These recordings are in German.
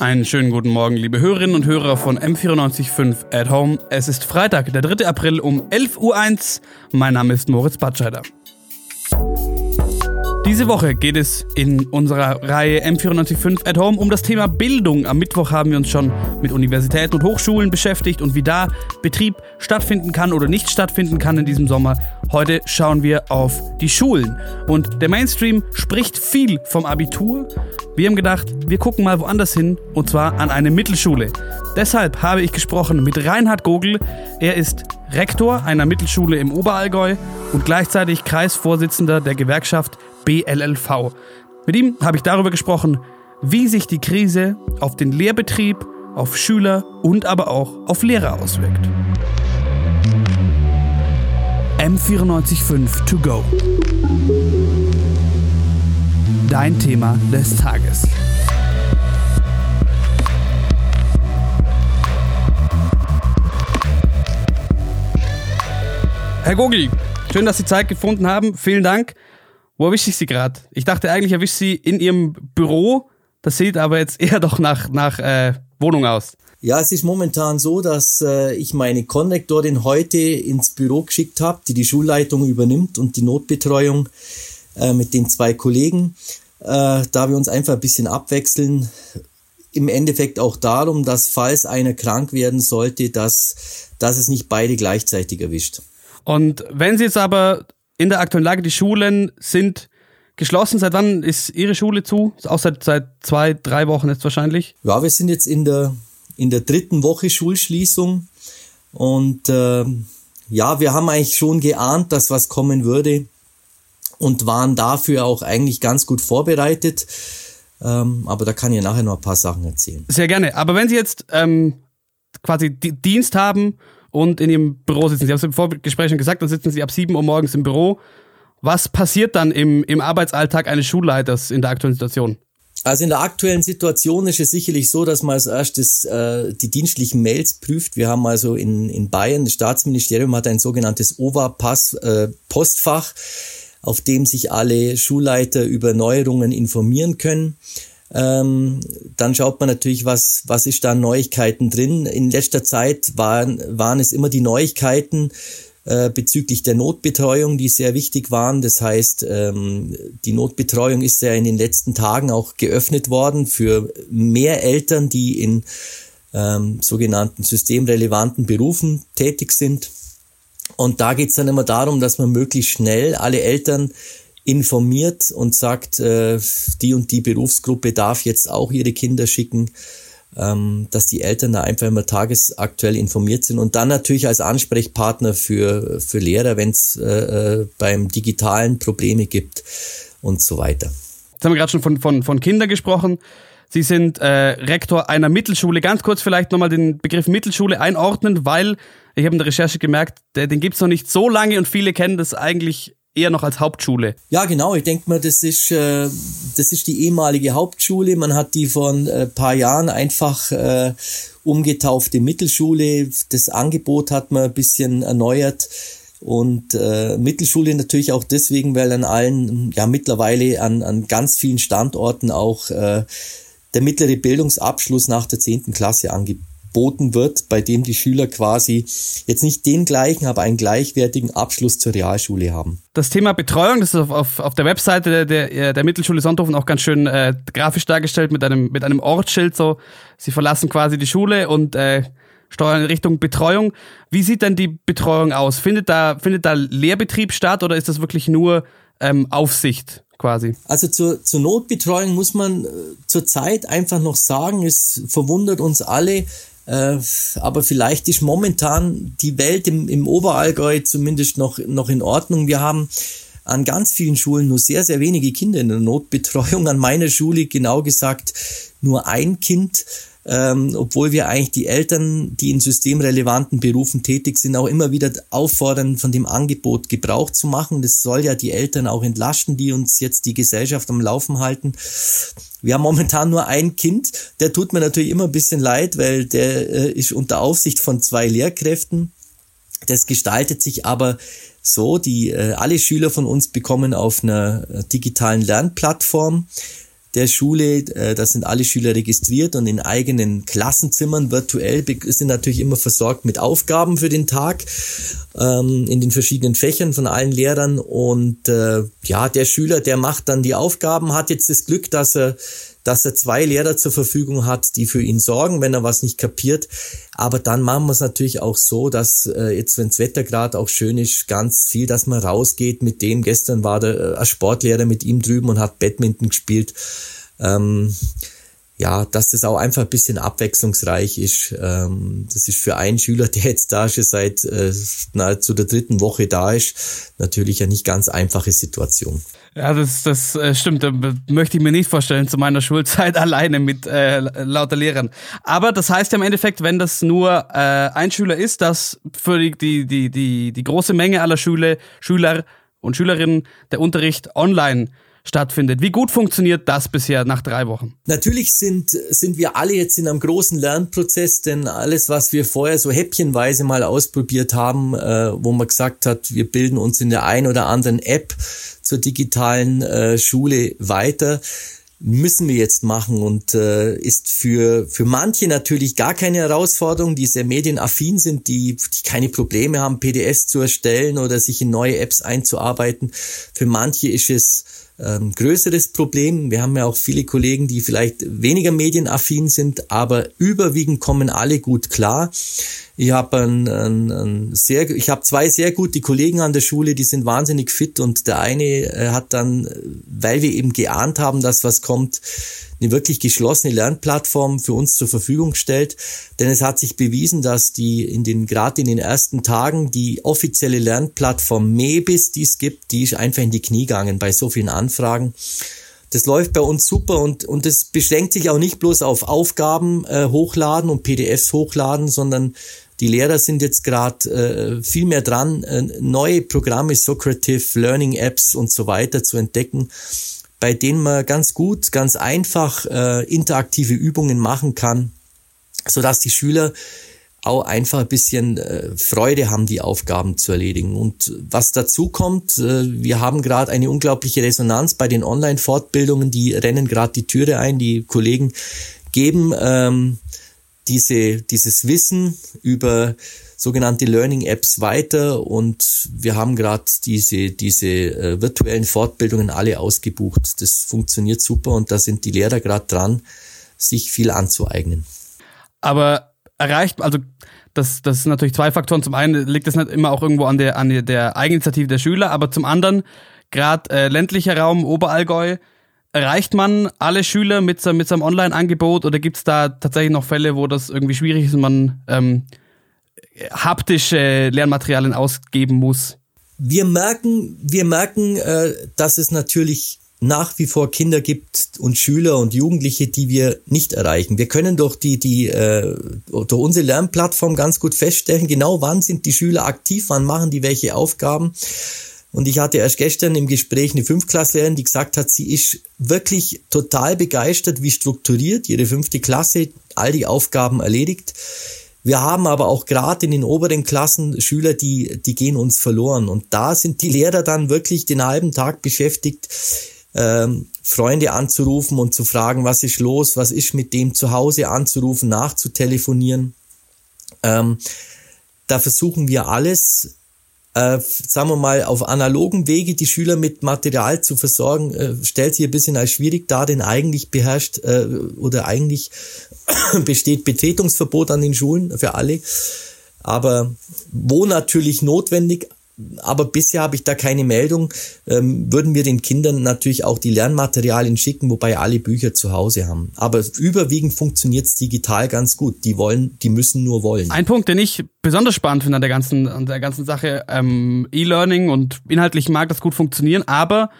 Einen schönen guten Morgen, liebe Hörerinnen und Hörer von M945 at Home. Es ist Freitag, der 3. April um 11.01 Uhr. Mein Name ist Moritz Batscheider. Diese Woche geht es in unserer Reihe M945 at Home um das Thema Bildung. Am Mittwoch haben wir uns schon mit Universitäten und Hochschulen beschäftigt und wie da Betrieb stattfinden kann oder nicht stattfinden kann in diesem Sommer. Heute schauen wir auf die Schulen. Und der Mainstream spricht viel vom Abitur. Wir haben gedacht, wir gucken mal woanders hin und zwar an eine Mittelschule. Deshalb habe ich gesprochen mit Reinhard Gogel. Er ist Rektor einer Mittelschule im Oberallgäu und gleichzeitig Kreisvorsitzender der Gewerkschaft BLLV. Mit ihm habe ich darüber gesprochen, wie sich die Krise auf den Lehrbetrieb, auf Schüler und aber auch auf Lehrer auswirkt. M945 to go. Dein Thema des Tages. Herr Gogli, schön, dass Sie Zeit gefunden haben. Vielen Dank. Wo erwische ich Sie gerade? Ich dachte eigentlich, erwische Sie in Ihrem Büro. Das sieht aber jetzt eher doch nach, nach äh, Wohnung aus. Ja, es ist momentan so, dass äh, ich meine Konrektorin heute ins Büro geschickt habe, die die Schulleitung übernimmt und die Notbetreuung äh, mit den zwei Kollegen, äh, da wir uns einfach ein bisschen abwechseln. Im Endeffekt auch darum, dass falls einer krank werden sollte, dass, dass es nicht beide gleichzeitig erwischt. Und wenn Sie jetzt aber in der aktuellen Lage, die Schulen sind geschlossen. Seit wann ist Ihre Schule zu? Auch seit, seit zwei, drei Wochen jetzt wahrscheinlich? Ja, wir sind jetzt in der, in der dritten Woche Schulschließung. Und äh, ja, wir haben eigentlich schon geahnt, dass was kommen würde und waren dafür auch eigentlich ganz gut vorbereitet. Ähm, aber da kann ich nachher noch ein paar Sachen erzählen. Sehr gerne. Aber wenn Sie jetzt ähm, quasi Dienst haben und in Ihrem Büro sitzen, Sie haben es im Vorgespräch schon gesagt, dann sitzen Sie ab 7 Uhr morgens im Büro. Was passiert dann im, im Arbeitsalltag eines Schulleiters in der aktuellen Situation? Also in der aktuellen Situation ist es sicherlich so, dass man als erstes äh, die dienstlichen Mails prüft. Wir haben also in, in Bayern, das Staatsministerium hat ein sogenanntes OVA-Postfach, äh, auf dem sich alle Schulleiter über Neuerungen informieren können. Ähm, dann schaut man natürlich, was, was ist da Neuigkeiten drin. In letzter Zeit waren, waren es immer die Neuigkeiten äh, bezüglich der Notbetreuung, die sehr wichtig waren. Das heißt, ähm, die Notbetreuung ist ja in den letzten Tagen auch geöffnet worden für mehr Eltern, die in ähm, sogenannten systemrelevanten Berufen tätig sind. Und da geht es dann immer darum, dass man möglichst schnell alle Eltern informiert und sagt, äh, die und die Berufsgruppe darf jetzt auch ihre Kinder schicken, ähm, dass die Eltern da einfach immer tagesaktuell informiert sind und dann natürlich als Ansprechpartner für, für Lehrer, wenn es äh, äh, beim digitalen Probleme gibt und so weiter. Jetzt haben wir gerade schon von, von, von Kindern gesprochen. Sie sind äh, Rektor einer Mittelschule. Ganz kurz vielleicht nochmal den Begriff Mittelschule einordnen, weil ich habe in der Recherche gemerkt, den gibt es noch nicht so lange und viele kennen das eigentlich eher noch als Hauptschule. Ja, genau. Ich denke mal, das ist, äh, das ist die ehemalige Hauptschule. Man hat die vor ein äh, paar Jahren einfach äh, umgetaufte Mittelschule. Das Angebot hat man ein bisschen erneuert. Und äh, Mittelschule natürlich auch deswegen, weil an allen, ja mittlerweile an, an ganz vielen Standorten auch äh, der mittlere Bildungsabschluss nach der zehnten Klasse angeboten geboten wird, bei dem die Schüler quasi jetzt nicht den gleichen, aber einen gleichwertigen Abschluss zur Realschule haben. Das Thema Betreuung, das ist auf, auf, auf der Webseite der, der, der Mittelschule Sonthofen auch ganz schön äh, grafisch dargestellt mit einem, mit einem Ortsschild. So, sie verlassen quasi die Schule und äh, steuern in Richtung Betreuung. Wie sieht denn die Betreuung aus? Findet da, findet da Lehrbetrieb statt oder ist das wirklich nur ähm, Aufsicht? quasi. Also zur, zur Notbetreuung muss man äh, zurzeit einfach noch sagen, es verwundert uns alle, äh, aber vielleicht ist momentan die Welt im, im Oberallgäu zumindest noch, noch in Ordnung. Wir haben an ganz vielen Schulen nur sehr, sehr wenige Kinder in der Notbetreuung. An meiner Schule genau gesagt nur ein Kind ähm, obwohl wir eigentlich die Eltern, die in systemrelevanten Berufen tätig sind, auch immer wieder auffordern, von dem Angebot Gebrauch zu machen. Das soll ja die Eltern auch entlasten, die uns jetzt die Gesellschaft am Laufen halten. Wir haben momentan nur ein Kind, der tut mir natürlich immer ein bisschen leid, weil der äh, ist unter Aufsicht von zwei Lehrkräften. Das gestaltet sich aber so, die äh, alle Schüler von uns bekommen auf einer äh, digitalen Lernplattform der Schule. Äh, da sind alle Schüler registriert und in eigenen Klassenzimmern virtuell sind natürlich immer versorgt mit Aufgaben für den Tag ähm, in den verschiedenen Fächern von allen Lehrern. Und äh, ja, der Schüler, der macht dann die Aufgaben, hat jetzt das Glück, dass er dass er zwei Lehrer zur Verfügung hat, die für ihn sorgen, wenn er was nicht kapiert. Aber dann machen wir es natürlich auch so, dass äh, jetzt, wenn das Wetter gerade auch schön ist, ganz viel, dass man rausgeht mit dem. Gestern war der äh, ein Sportlehrer mit ihm drüben und hat Badminton gespielt. Ähm, ja, dass das auch einfach ein bisschen abwechslungsreich ist. Ähm, das ist für einen Schüler, der jetzt da schon seit äh, nahezu der dritten Woche da ist, natürlich eine nicht ganz einfache Situation. Ja, das, das äh, stimmt. Da möchte ich mir nicht vorstellen zu meiner Schulzeit alleine mit äh, lauter Lehrern. Aber das heißt ja im Endeffekt, wenn das nur äh, ein Schüler ist, dass für die, die, die, die, die große Menge aller Schüler, Schüler und Schülerinnen der Unterricht online stattfindet. Wie gut funktioniert das bisher nach drei Wochen? Natürlich sind, sind wir alle jetzt in einem großen Lernprozess, denn alles, was wir vorher so häppchenweise mal ausprobiert haben, äh, wo man gesagt hat, wir bilden uns in der ein oder anderen App zur digitalen äh, Schule weiter, müssen wir jetzt machen und äh, ist für, für manche natürlich gar keine Herausforderung, die sehr medienaffin sind, die, die keine Probleme haben, PDFs zu erstellen oder sich in neue Apps einzuarbeiten. Für manche ist es ähm, größeres Problem. Wir haben ja auch viele Kollegen, die vielleicht weniger medienaffin sind, aber überwiegend kommen alle gut klar. Ich habe ein, ein, ein sehr, ich habe zwei sehr gute Kollegen an der Schule, die sind wahnsinnig fit und der eine äh, hat dann, weil wir eben geahnt haben, dass was kommt, eine wirklich geschlossene Lernplattform für uns zur Verfügung stellt. Denn es hat sich bewiesen, dass die in den, gerade in den ersten Tagen die offizielle Lernplattform MEBIS, die es gibt, die ist einfach in die Knie gegangen bei so vielen Anfragen. Das läuft bei uns super und, und es beschränkt sich auch nicht bloß auf Aufgaben äh, hochladen und PDFs hochladen, sondern die Lehrer sind jetzt gerade äh, viel mehr dran, äh, neue Programme, Socrative, Learning Apps und so weiter zu entdecken, bei denen man ganz gut, ganz einfach äh, interaktive Übungen machen kann, so dass die Schüler auch einfach ein bisschen äh, Freude haben, die Aufgaben zu erledigen. Und was dazu kommt, äh, wir haben gerade eine unglaubliche Resonanz bei den Online-Fortbildungen, die rennen gerade die Türe ein, die Kollegen geben ähm, diese, dieses Wissen über sogenannte Learning Apps weiter und wir haben gerade diese, diese äh, virtuellen Fortbildungen alle ausgebucht. Das funktioniert super und da sind die Lehrer gerade dran, sich viel anzueignen. Aber erreicht, also das, das sind natürlich zwei Faktoren. Zum einen liegt es nicht immer auch irgendwo an der, an der Eigeninitiative der Schüler, aber zum anderen, gerade äh, ländlicher Raum, Oberallgäu, erreicht man alle Schüler mit, mit seinem Online-Angebot oder gibt es da tatsächlich noch Fälle, wo das irgendwie schwierig ist und man ähm, haptische Lernmaterialien ausgeben muss? Wir merken, wir merken, äh, dass es natürlich nach wie vor Kinder gibt und Schüler und Jugendliche, die wir nicht erreichen. Wir können durch die, die äh, durch unsere Lernplattform ganz gut feststellen, genau wann sind die Schüler aktiv, wann machen die welche Aufgaben. Und ich hatte erst gestern im Gespräch eine Fünftklässlerin, die gesagt hat, sie ist wirklich total begeistert, wie strukturiert ihre fünfte Klasse all die Aufgaben erledigt. Wir haben aber auch gerade in den oberen Klassen Schüler, die, die gehen uns verloren. Und da sind die Lehrer dann wirklich den halben Tag beschäftigt, ähm, Freunde anzurufen und zu fragen, was ist los, was ist mit dem zu Hause anzurufen, nachzutelefonieren. Ähm, da versuchen wir alles, äh, sagen wir mal, auf analogen Wege die Schüler mit Material zu versorgen, äh, stellt sich ein bisschen als schwierig dar, denn eigentlich beherrscht äh, oder eigentlich besteht Betretungsverbot an den Schulen für alle. Aber wo natürlich notwendig, aber bisher habe ich da keine Meldung, ähm, würden wir den Kindern natürlich auch die Lernmaterialien schicken, wobei alle Bücher zu Hause haben. Aber überwiegend funktioniert es digital ganz gut. Die wollen, die müssen nur wollen. Ein Punkt, den ich besonders spannend finde an der ganzen, an der ganzen Sache, ähm, E-Learning und inhaltlich mag das gut funktionieren, aber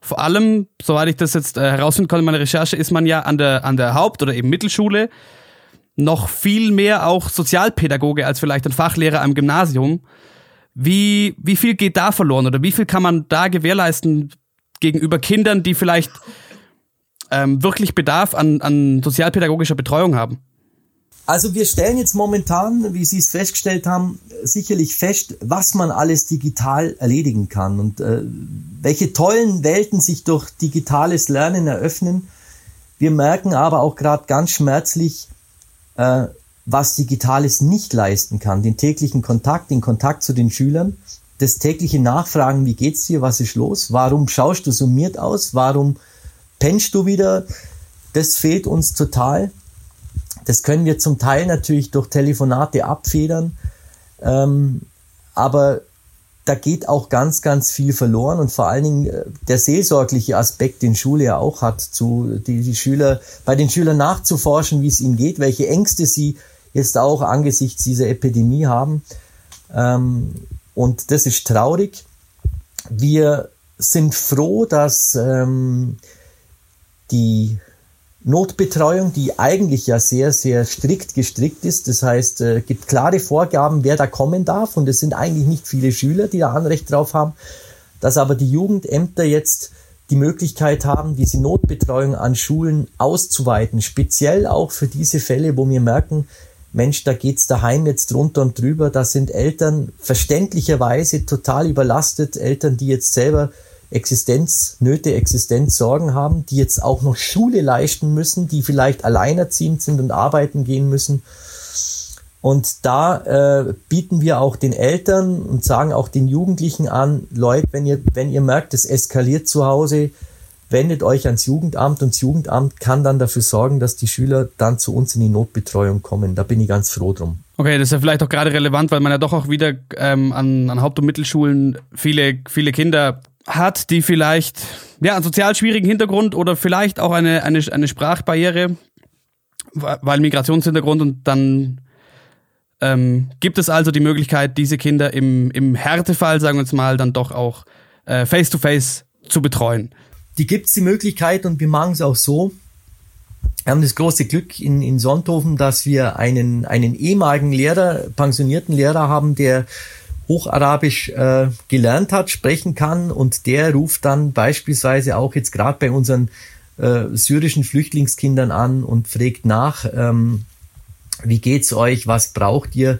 vor allem, soweit ich das jetzt äh, herausfinden konnte in meiner Recherche, ist man ja an der, an der Haupt- oder eben Mittelschule noch viel mehr auch Sozialpädagoge als vielleicht ein Fachlehrer am Gymnasium. Wie, wie viel geht da verloren oder wie viel kann man da gewährleisten gegenüber Kindern, die vielleicht ähm, wirklich Bedarf an, an sozialpädagogischer Betreuung haben? Also wir stellen jetzt momentan, wie Sie es festgestellt haben, sicherlich fest, was man alles digital erledigen kann und äh, welche tollen Welten sich durch digitales Lernen eröffnen. Wir merken aber auch gerade ganz schmerzlich, äh, was Digitales nicht leisten kann. Den täglichen Kontakt, den Kontakt zu den Schülern, das tägliche Nachfragen, wie geht's dir, was ist los, warum schaust du summiert aus, warum pennst du wieder, das fehlt uns total. Das können wir zum Teil natürlich durch Telefonate abfedern, ähm, aber da geht auch ganz, ganz viel verloren und vor allen Dingen äh, der seelsorgliche Aspekt, den Schule ja auch hat, zu die, die Schüler, bei den Schülern nachzuforschen, wie es ihnen geht, welche Ängste sie jetzt auch angesichts dieser Epidemie haben. Ähm, und das ist traurig. Wir sind froh, dass ähm, die Notbetreuung, die eigentlich ja sehr, sehr strikt gestrickt ist. Das heißt, äh, gibt klare Vorgaben, wer da kommen darf. Und es sind eigentlich nicht viele Schüler, die da Anrecht drauf haben. Dass aber die Jugendämter jetzt die Möglichkeit haben, diese Notbetreuung an Schulen auszuweiten. Speziell auch für diese Fälle, wo wir merken, Mensch, da geht's daheim jetzt drunter und drüber. Da sind Eltern verständlicherweise total überlastet. Eltern, die jetzt selber Existenznöte, Existenzsorgen haben, die jetzt auch noch Schule leisten müssen, die vielleicht alleinerziehend sind und arbeiten gehen müssen. Und da äh, bieten wir auch den Eltern und sagen auch den Jugendlichen an, Leute, wenn ihr, wenn ihr merkt, es eskaliert zu Hause, wendet euch ans Jugendamt und das Jugendamt kann dann dafür sorgen, dass die Schüler dann zu uns in die Notbetreuung kommen. Da bin ich ganz froh drum. Okay, das ist ja vielleicht auch gerade relevant, weil man ja doch auch wieder ähm, an, an Haupt- und Mittelschulen viele, viele Kinder hat, die vielleicht ja, einen sozial schwierigen Hintergrund oder vielleicht auch eine, eine, eine Sprachbarriere, weil Migrationshintergrund und dann ähm, gibt es also die Möglichkeit, diese Kinder im, im Härtefall, sagen wir jetzt mal, dann doch auch äh, face-to-face -face zu betreuen. Die gibt es die Möglichkeit und wir machen es auch so. Wir haben das große Glück in, in Sonthofen, dass wir einen, einen ehemaligen Lehrer, pensionierten Lehrer haben, der Hocharabisch äh, gelernt hat, sprechen kann und der ruft dann beispielsweise auch jetzt gerade bei unseren äh, syrischen Flüchtlingskindern an und fragt nach, ähm, wie geht's euch, was braucht ihr?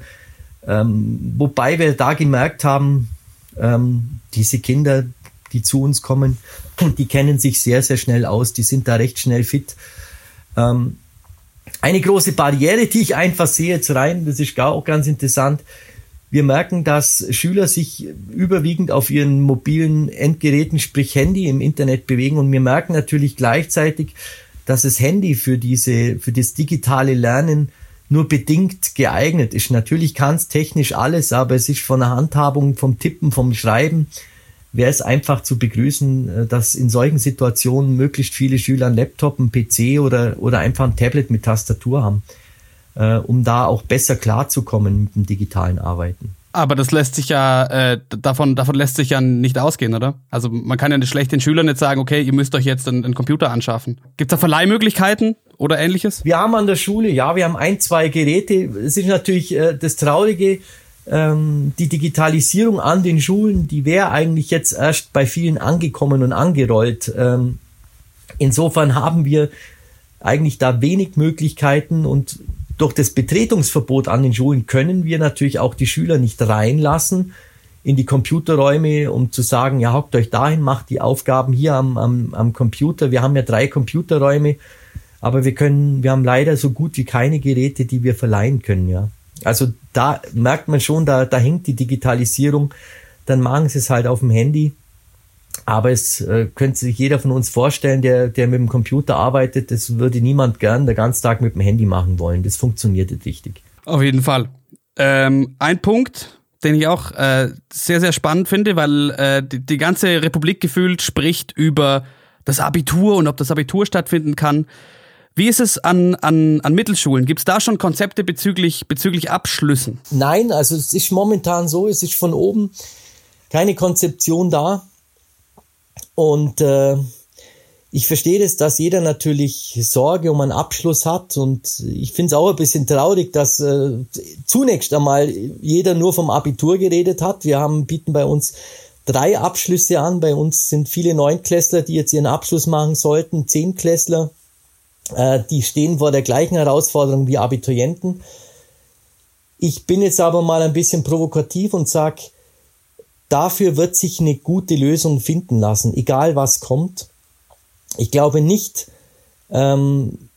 Ähm, wobei wir da gemerkt haben, ähm, diese Kinder, die zu uns kommen, die kennen sich sehr, sehr schnell aus, die sind da recht schnell fit. Ähm, eine große Barriere, die ich einfach sehe jetzt rein, das ist auch ganz interessant, wir merken, dass Schüler sich überwiegend auf ihren mobilen Endgeräten, sprich Handy im Internet bewegen und wir merken natürlich gleichzeitig, dass das Handy für diese, für das digitale Lernen nur bedingt geeignet ist. Natürlich kann es technisch alles, aber es ist von der Handhabung, vom Tippen, vom Schreiben, wäre es einfach zu begrüßen, äh, dass in solchen Situationen möglichst viele Schüler einen Laptop, einen PC oder, oder einfach ein Tablet mit Tastatur haben äh, um da auch besser klarzukommen mit dem digitalen Arbeiten. Aber das lässt sich ja, äh, davon, davon lässt sich ja nicht ausgehen, oder? Also man kann ja nicht schlecht den Schülern jetzt sagen, okay, ihr müsst euch jetzt einen, einen Computer anschaffen. Gibt es da Verleihmöglichkeiten oder ähnliches? Wir haben an der Schule, ja, wir haben ein, zwei Geräte. Es ist natürlich äh, das Traurige, ähm, die Digitalisierung an den Schulen, die wäre eigentlich jetzt erst bei vielen angekommen und angerollt. Ähm, insofern haben wir eigentlich da wenig Möglichkeiten und durch das Betretungsverbot an den Schulen können wir natürlich auch die Schüler nicht reinlassen in die Computerräume, um zu sagen, ja, hockt euch dahin, macht die Aufgaben hier am, am, am Computer. Wir haben ja drei Computerräume, aber wir können, wir haben leider so gut wie keine Geräte, die wir verleihen können, ja. Also da merkt man schon, da, da hängt die Digitalisierung. Dann machen sie es halt auf dem Handy aber es äh, könnte sich jeder von uns vorstellen, der, der mit dem Computer arbeitet, das würde niemand gern den ganzen Tag mit dem Handy machen wollen. Das funktioniert nicht richtig. Auf jeden Fall. Ähm, ein Punkt, den ich auch äh, sehr, sehr spannend finde, weil äh, die, die ganze Republik gefühlt spricht über das Abitur und ob das Abitur stattfinden kann. Wie ist es an, an, an Mittelschulen? Gibt es da schon Konzepte bezüglich, bezüglich Abschlüssen? Nein, also es ist momentan so, es ist von oben keine Konzeption da. Und äh, ich verstehe das, dass jeder natürlich Sorge um einen Abschluss hat und ich finde es auch ein bisschen traurig, dass äh, zunächst einmal jeder nur vom Abitur geredet hat. Wir haben bieten bei uns drei Abschlüsse an. Bei uns sind viele Neunklässler, die jetzt ihren Abschluss machen sollten, Zehnklässler, äh, die stehen vor der gleichen Herausforderung wie Abiturienten. Ich bin jetzt aber mal ein bisschen provokativ und sag Dafür wird sich eine gute Lösung finden lassen, egal was kommt. Ich glaube nicht, ähm,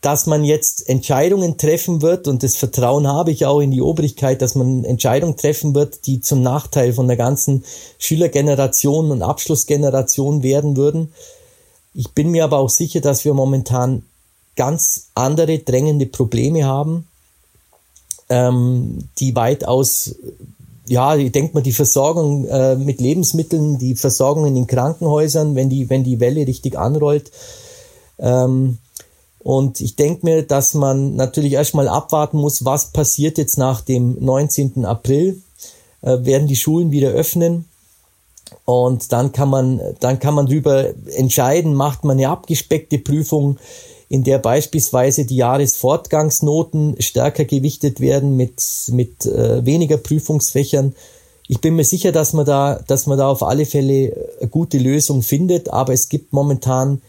dass man jetzt Entscheidungen treffen wird, und das Vertrauen habe ich auch in die Obrigkeit, dass man Entscheidungen treffen wird, die zum Nachteil von der ganzen Schülergeneration und Abschlussgeneration werden würden. Ich bin mir aber auch sicher, dass wir momentan ganz andere drängende Probleme haben, ähm, die weitaus, ja, ich denke mal, die Versorgung äh, mit Lebensmitteln, die Versorgung in den Krankenhäusern, wenn die, wenn die Welle richtig anrollt, ähm, und ich denke mir, dass man natürlich erstmal abwarten muss, was passiert jetzt nach dem 19. April. Äh, werden die Schulen wieder öffnen? Und dann kann man, dann kann man darüber entscheiden, macht man eine abgespeckte Prüfung, in der beispielsweise die Jahresfortgangsnoten stärker gewichtet werden mit, mit äh, weniger Prüfungsfächern. Ich bin mir sicher, dass man da, dass man da auf alle Fälle eine gute Lösung findet, aber es gibt momentan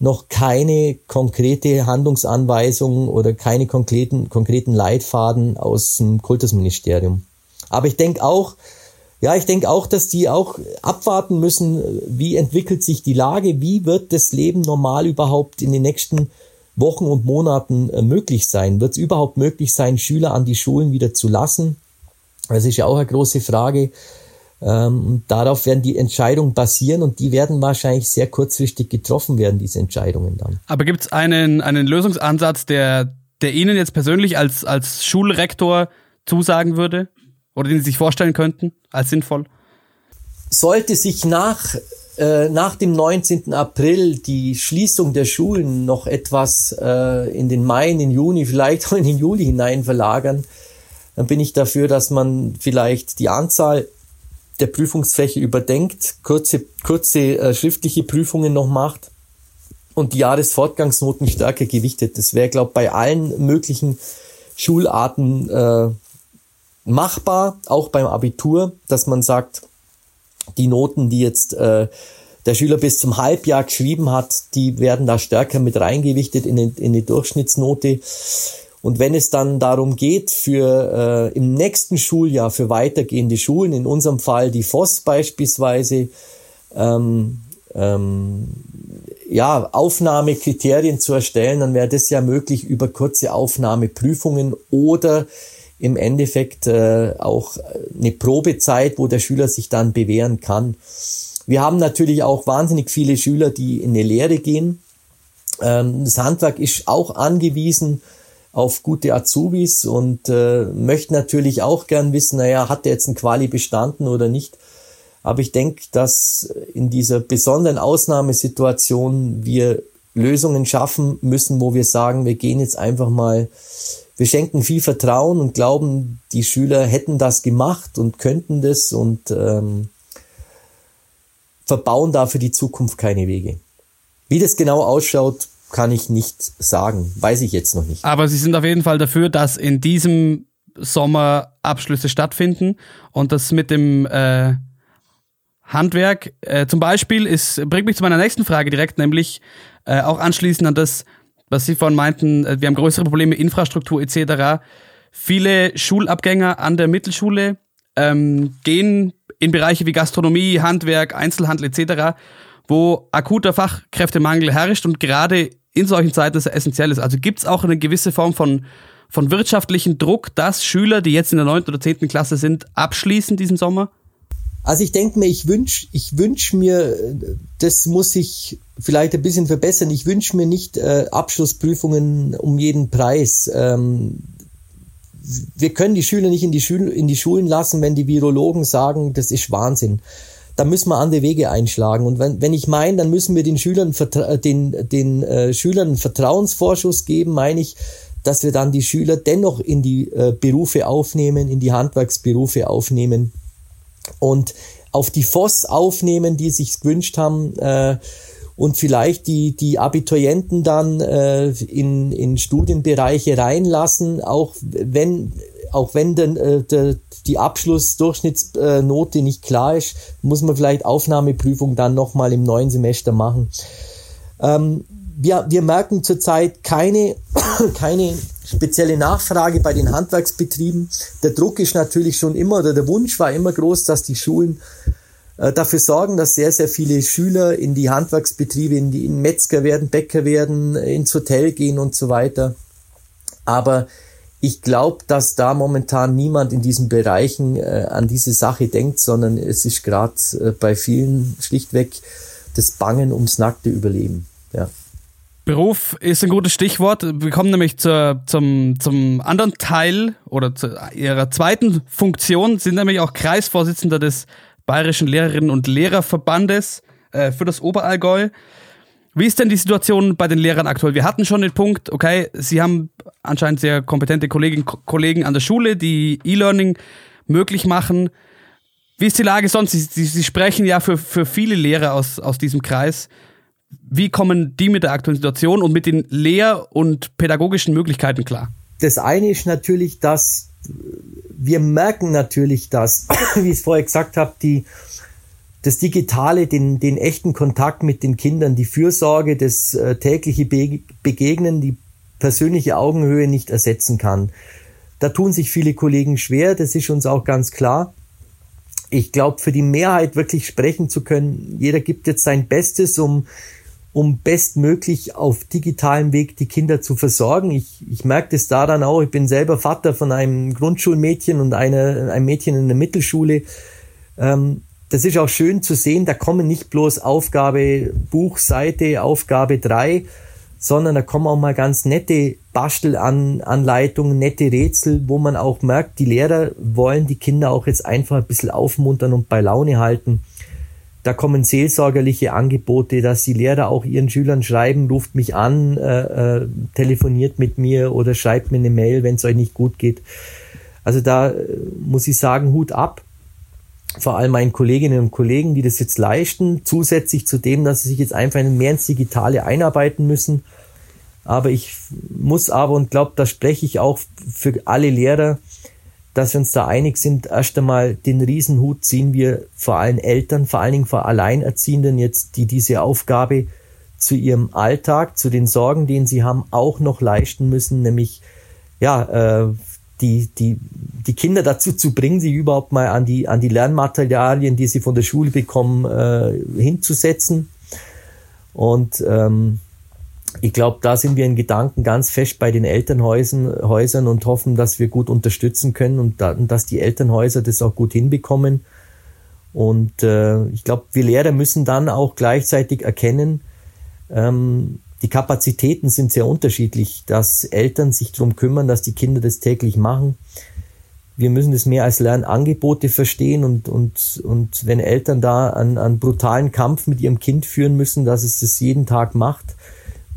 noch keine konkrete Handlungsanweisung oder keine konkreten, konkreten Leitfaden aus dem Kultusministerium. Aber ich denke auch, ja, ich denke auch, dass die auch abwarten müssen, wie entwickelt sich die Lage, wie wird das Leben normal überhaupt in den nächsten Wochen und Monaten äh, möglich sein? Wird es überhaupt möglich sein, Schüler an die Schulen wieder zu lassen? Das ist ja auch eine große Frage. Ähm, darauf werden die Entscheidungen basieren und die werden wahrscheinlich sehr kurzfristig getroffen werden, diese Entscheidungen dann. Aber gibt es einen, einen Lösungsansatz, der, der Ihnen jetzt persönlich als, als Schulrektor zusagen würde? Oder den Sie sich vorstellen könnten als sinnvoll? Sollte sich nach, äh, nach dem 19. April die Schließung der Schulen noch etwas äh, in den Mai, in den Juni, vielleicht auch in den Juli hinein verlagern, dann bin ich dafür, dass man vielleicht die Anzahl der Prüfungsfächer überdenkt, kurze, kurze äh, schriftliche Prüfungen noch macht und die Jahresfortgangsnoten stärker gewichtet. Das wäre, glaube ich, bei allen möglichen Schularten äh, machbar, auch beim Abitur, dass man sagt, die Noten, die jetzt äh, der Schüler bis zum Halbjahr geschrieben hat, die werden da stärker mit reingewichtet in die, in die Durchschnittsnote. Und wenn es dann darum geht, für äh, im nächsten Schuljahr für weitergehende Schulen, in unserem Fall die FOS beispielsweise, ähm, ähm, ja, Aufnahmekriterien zu erstellen, dann wäre das ja möglich über kurze Aufnahmeprüfungen oder im Endeffekt äh, auch eine Probezeit, wo der Schüler sich dann bewähren kann. Wir haben natürlich auch wahnsinnig viele Schüler, die in eine Lehre gehen. Ähm, das Handwerk ist auch angewiesen auf gute Azubis und äh, möchte natürlich auch gern wissen, naja, hat der jetzt ein Quali bestanden oder nicht. Aber ich denke, dass in dieser besonderen Ausnahmesituation wir Lösungen schaffen müssen, wo wir sagen, wir gehen jetzt einfach mal, wir schenken viel Vertrauen und glauben, die Schüler hätten das gemacht und könnten das und ähm, verbauen da für die Zukunft keine Wege. Wie das genau ausschaut, kann ich nicht sagen. Weiß ich jetzt noch nicht. Aber Sie sind auf jeden Fall dafür, dass in diesem Sommer Abschlüsse stattfinden und das mit dem äh, Handwerk äh, zum Beispiel ist, bringt mich zu meiner nächsten Frage direkt, nämlich äh, auch anschließend an das, was Sie vorhin meinten, äh, wir haben größere Probleme, Infrastruktur etc. Viele Schulabgänger an der Mittelschule ähm, gehen in Bereiche wie Gastronomie, Handwerk, Einzelhandel etc wo akuter Fachkräftemangel herrscht und gerade in solchen Zeiten es essentiell ist. Also gibt es auch eine gewisse Form von, von wirtschaftlichen Druck, dass Schüler, die jetzt in der 9. oder 10. Klasse sind, abschließen diesen Sommer? Also ich denke mir, ich wünsche ich wünsch mir, das muss ich vielleicht ein bisschen verbessern, ich wünsche mir nicht äh, Abschlussprüfungen um jeden Preis. Ähm, wir können die Schüler nicht in die, Schul in die Schulen lassen, wenn die Virologen sagen, das ist Wahnsinn da müssen wir andere Wege einschlagen. Und wenn, wenn ich meine, dann müssen wir den Schülern, den, den äh, Schülern einen Vertrauensvorschuss geben, meine ich, dass wir dann die Schüler dennoch in die äh, Berufe aufnehmen, in die Handwerksberufe aufnehmen und auf die FOS aufnehmen, die sich gewünscht haben, äh, und vielleicht die, die Abiturienten dann äh, in, in Studienbereiche reinlassen, auch wenn auch wenn denn, äh, der, die Abschlussdurchschnittsnote nicht klar ist, muss man vielleicht Aufnahmeprüfung dann nochmal im neuen Semester machen. Ähm, wir, wir merken zurzeit keine, keine spezielle Nachfrage bei den Handwerksbetrieben. Der Druck ist natürlich schon immer, oder der Wunsch war immer groß, dass die Schulen äh, dafür sorgen, dass sehr, sehr viele Schüler in die Handwerksbetriebe, in die in Metzger werden, Bäcker werden, ins Hotel gehen und so weiter. Aber ich glaube, dass da momentan niemand in diesen Bereichen äh, an diese Sache denkt, sondern es ist gerade äh, bei vielen schlichtweg das Bangen ums nackte Überleben. Ja. Beruf ist ein gutes Stichwort. Wir kommen nämlich zur, zum, zum anderen Teil oder zu ihrer zweiten Funktion, sind nämlich auch Kreisvorsitzender des Bayerischen Lehrerinnen und Lehrerverbandes äh, für das Oberallgäu. Wie ist denn die Situation bei den Lehrern aktuell? Wir hatten schon den Punkt, okay, Sie haben anscheinend sehr kompetente Kolleginnen und Kollegen an der Schule, die E-Learning möglich machen. Wie ist die Lage sonst? Sie, Sie, Sie sprechen ja für, für viele Lehrer aus, aus diesem Kreis. Wie kommen die mit der aktuellen Situation und mit den lehr- und pädagogischen Möglichkeiten klar? Das eine ist natürlich, dass wir merken natürlich, dass, wie ich es vorher gesagt habe, die das Digitale, den, den echten Kontakt mit den Kindern, die Fürsorge, das äh, tägliche Be Begegnen, die persönliche Augenhöhe nicht ersetzen kann. Da tun sich viele Kollegen schwer, das ist uns auch ganz klar. Ich glaube, für die Mehrheit wirklich sprechen zu können, jeder gibt jetzt sein Bestes, um, um bestmöglich auf digitalem Weg die Kinder zu versorgen. Ich, ich merke das daran auch, ich bin selber Vater von einem Grundschulmädchen und einer, einem Mädchen in der Mittelschule. Ähm, das ist auch schön zu sehen, da kommen nicht bloß Aufgabe Buchseite, Aufgabe drei, sondern da kommen auch mal ganz nette Bastelanleitungen, nette Rätsel, wo man auch merkt, die Lehrer wollen die Kinder auch jetzt einfach ein bisschen aufmuntern und bei Laune halten. Da kommen seelsorgerliche Angebote, dass die Lehrer auch ihren Schülern schreiben, ruft mich an, äh, äh, telefoniert mit mir oder schreibt mir eine Mail, wenn es euch nicht gut geht. Also da äh, muss ich sagen, Hut ab vor allem meinen Kolleginnen und Kollegen, die das jetzt leisten, zusätzlich zu dem, dass sie sich jetzt einfach mehr ins Digitale einarbeiten müssen. Aber ich muss aber und glaube, da spreche ich auch für alle Lehrer, dass wir uns da einig sind. Erst einmal den Riesenhut ziehen wir vor allen Eltern, vor allen Dingen vor Alleinerziehenden jetzt, die diese Aufgabe zu ihrem Alltag, zu den Sorgen, denen sie haben, auch noch leisten müssen, nämlich ja, äh, die, die, die Kinder dazu zu bringen, sich überhaupt mal an die, an die Lernmaterialien, die sie von der Schule bekommen, äh, hinzusetzen. Und ähm, ich glaube, da sind wir in Gedanken ganz fest bei den Elternhäusern Häusern und hoffen, dass wir gut unterstützen können und, da, und dass die Elternhäuser das auch gut hinbekommen. Und äh, ich glaube, wir Lehrer müssen dann auch gleichzeitig erkennen, ähm, die Kapazitäten sind sehr unterschiedlich, dass Eltern sich darum kümmern, dass die Kinder das täglich machen. Wir müssen das mehr als Lernangebote verstehen und, und, und wenn Eltern da einen, einen brutalen Kampf mit ihrem Kind führen müssen, dass es das jeden Tag macht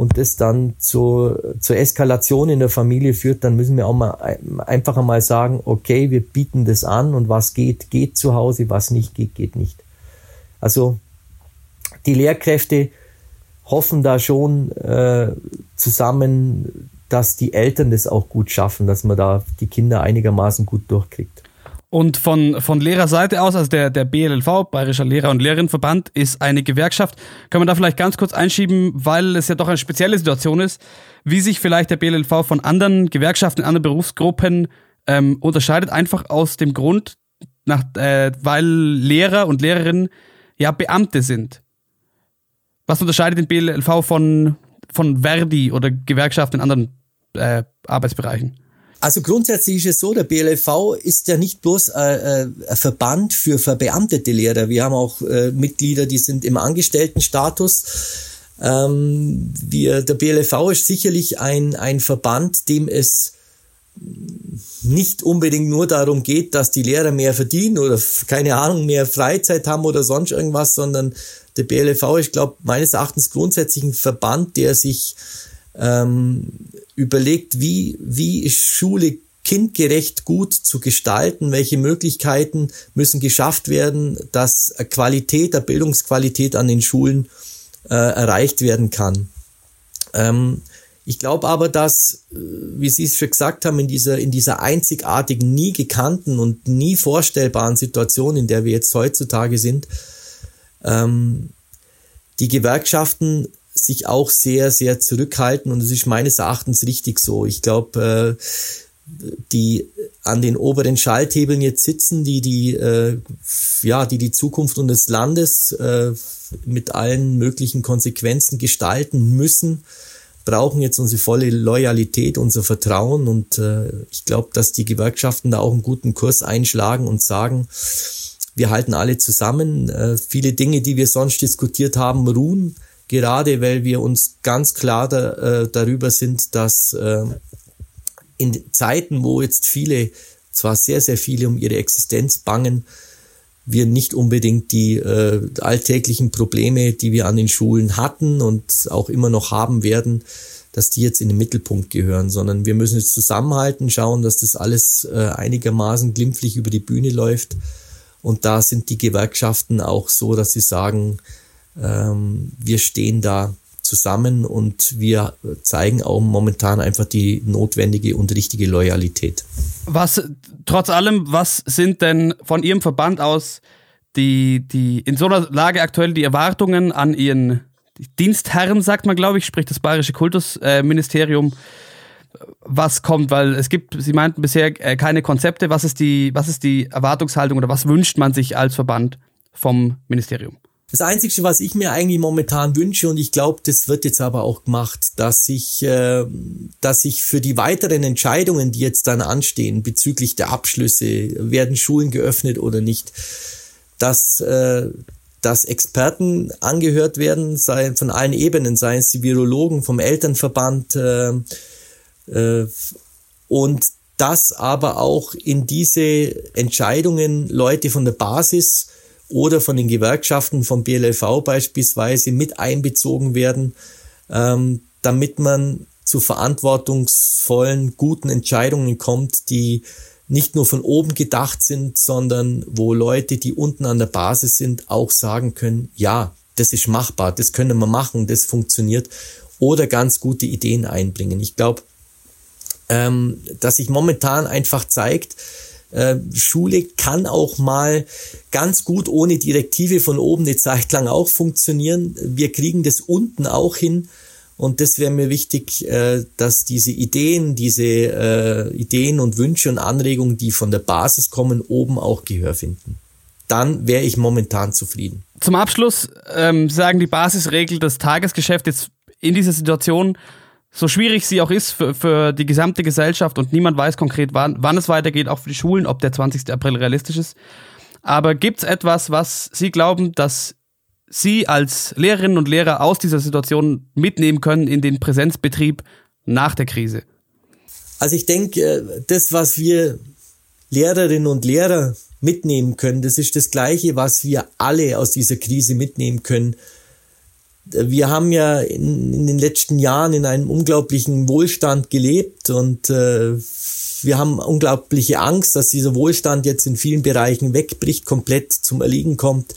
und das dann zur, zur Eskalation in der Familie führt, dann müssen wir auch mal einfach einmal sagen, okay, wir bieten das an und was geht, geht zu Hause, was nicht geht, geht nicht. Also die Lehrkräfte hoffen da schon äh, zusammen, dass die Eltern das auch gut schaffen, dass man da die Kinder einigermaßen gut durchkriegt. Und von, von Lehrerseite aus, also der, der BLLV, Bayerischer Lehrer- und Lehrerinnenverband, ist eine Gewerkschaft. Können wir da vielleicht ganz kurz einschieben, weil es ja doch eine spezielle Situation ist, wie sich vielleicht der BLLV von anderen Gewerkschaften, anderen Berufsgruppen ähm, unterscheidet, einfach aus dem Grund, nach, äh, weil Lehrer und Lehrerinnen ja Beamte sind. Was unterscheidet den BLV von, von Verdi oder Gewerkschaften in anderen äh, Arbeitsbereichen? Also grundsätzlich ist es so, der BLV ist ja nicht bloß äh, äh, ein Verband für verbeamtete Lehrer. Wir haben auch äh, Mitglieder, die sind im Angestelltenstatus. Ähm, wir, der BLV ist sicherlich ein, ein Verband, dem es nicht unbedingt nur darum geht, dass die Lehrer mehr verdienen oder keine Ahnung, mehr Freizeit haben oder sonst irgendwas, sondern der BLV ist, glaube meines Erachtens grundsätzlich ein Verband, der sich ähm, überlegt, wie, wie ist Schule kindgerecht gut zu gestalten, welche Möglichkeiten müssen geschafft werden, dass Qualität, der Bildungsqualität an den Schulen äh, erreicht werden kann. Ähm, ich glaube aber, dass, äh, wie Sie es schon gesagt haben, in dieser, in dieser einzigartigen, nie gekannten und nie vorstellbaren Situation, in der wir jetzt heutzutage sind, ähm, die Gewerkschaften sich auch sehr, sehr zurückhalten und es ist meines Erachtens richtig so. Ich glaube, äh, die an den oberen Schalthebeln jetzt sitzen, die die, äh, ja, die die Zukunft unseres Landes äh, mit allen möglichen Konsequenzen gestalten müssen, brauchen jetzt unsere volle Loyalität, unser Vertrauen. Und äh, ich glaube, dass die Gewerkschaften da auch einen guten Kurs einschlagen und sagen, wir halten alle zusammen. Äh, viele Dinge, die wir sonst diskutiert haben, ruhen, gerade weil wir uns ganz klar da, äh, darüber sind, dass äh, in Zeiten, wo jetzt viele, zwar sehr, sehr viele um ihre Existenz bangen, wir nicht unbedingt die äh, alltäglichen Probleme, die wir an den Schulen hatten und auch immer noch haben werden, dass die jetzt in den Mittelpunkt gehören, sondern wir müssen jetzt zusammenhalten, schauen, dass das alles äh, einigermaßen glimpflich über die Bühne läuft. Und da sind die Gewerkschaften auch so, dass sie sagen, ähm, wir stehen da zusammen und wir zeigen auch momentan einfach die notwendige und richtige Loyalität. Was, trotz allem, was sind denn von Ihrem Verband aus die, die, in so einer Lage aktuell die Erwartungen an Ihren Dienstherren, sagt man, glaube ich, sprich das Bayerische Kultusministerium, was kommt, weil es gibt, Sie meinten bisher äh, keine Konzepte. Was ist die, was ist die Erwartungshaltung oder was wünscht man sich als Verband vom Ministerium? Das Einzige, was ich mir eigentlich momentan wünsche, und ich glaube, das wird jetzt aber auch gemacht, dass ich, äh, dass ich für die weiteren Entscheidungen, die jetzt dann anstehen, bezüglich der Abschlüsse, werden Schulen geöffnet oder nicht, dass, äh, dass Experten angehört werden, sei von allen Ebenen, seien es die Virologen vom Elternverband äh, äh, und dass aber auch in diese Entscheidungen Leute von der Basis oder von den Gewerkschaften, vom BLV beispielsweise, mit einbezogen werden, ähm, damit man zu verantwortungsvollen, guten Entscheidungen kommt, die nicht nur von oben gedacht sind, sondern wo Leute, die unten an der Basis sind, auch sagen können, ja, das ist machbar, das können wir machen, das funktioniert oder ganz gute Ideen einbringen. Ich glaube, ähm, dass sich momentan einfach zeigt, äh, Schule kann auch mal ganz gut ohne Direktive von oben eine Zeit lang auch funktionieren. Wir kriegen das unten auch hin. Und das wäre mir wichtig, äh, dass diese Ideen, diese äh, Ideen und Wünsche und Anregungen, die von der Basis kommen, oben auch Gehör finden. Dann wäre ich momentan zufrieden. Zum Abschluss ähm, sagen die Basisregel, das Tagesgeschäft jetzt in dieser Situation so schwierig sie auch ist für, für die gesamte Gesellschaft und niemand weiß konkret, wann, wann es weitergeht, auch für die Schulen, ob der 20. April realistisch ist. Aber gibt es etwas, was Sie glauben, dass Sie als Lehrerinnen und Lehrer aus dieser Situation mitnehmen können in den Präsenzbetrieb nach der Krise? Also ich denke, äh, das, was wir Lehrerinnen und Lehrer mitnehmen können, das ist das Gleiche, was wir alle aus dieser Krise mitnehmen können wir haben ja in, in, den letzten Jahren in einem unglaublichen Wohlstand gelebt und äh, wir haben unglaubliche Angst, dass dieser Wohlstand jetzt in vielen Bereichen wegbricht, komplett zum Erliegen kommt.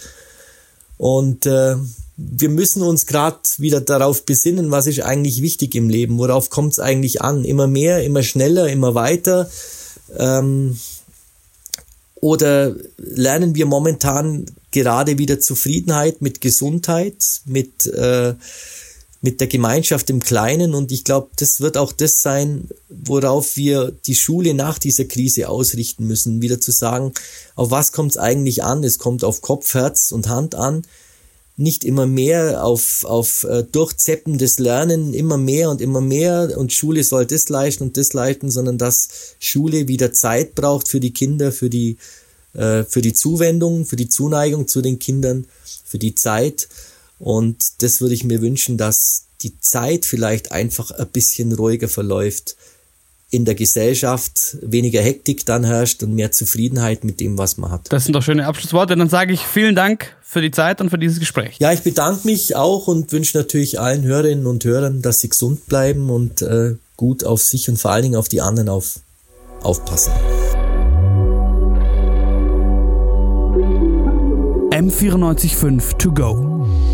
Und äh, wir müssen uns gerade wieder darauf besinnen, was ist eigentlich wichtig im Leben, worauf kommt es eigentlich an? Immer mehr, immer schneller, immer weiter. Ähm, oder lernen wir momentan gerade wieder Zufriedenheit mit Gesundheit, mit, äh, mit der Gemeinschaft im Kleinen. Und ich glaube, das wird auch das sein, worauf wir die Schule nach dieser Krise ausrichten müssen. Wieder zu sagen, auf was kommt es eigentlich an? Es kommt auf Kopf, Herz und Hand an. Nicht immer mehr auf, auf äh, durchzeppendes Lernen, immer mehr und immer mehr und Schule soll das leisten und das leisten, sondern dass Schule wieder Zeit braucht für die Kinder, für die, äh, für die Zuwendung, für die Zuneigung zu den Kindern, für die Zeit. Und das würde ich mir wünschen, dass die Zeit vielleicht einfach ein bisschen ruhiger verläuft in der Gesellschaft, weniger Hektik dann herrscht und mehr Zufriedenheit mit dem, was man hat. Das sind doch schöne Abschlussworte. Dann sage ich vielen Dank für die Zeit und für dieses Gespräch. Ja, ich bedanke mich auch und wünsche natürlich allen Hörerinnen und Hörern, dass sie gesund bleiben und äh, gut auf sich und vor allen Dingen auf die anderen auf, aufpassen. M945 to go.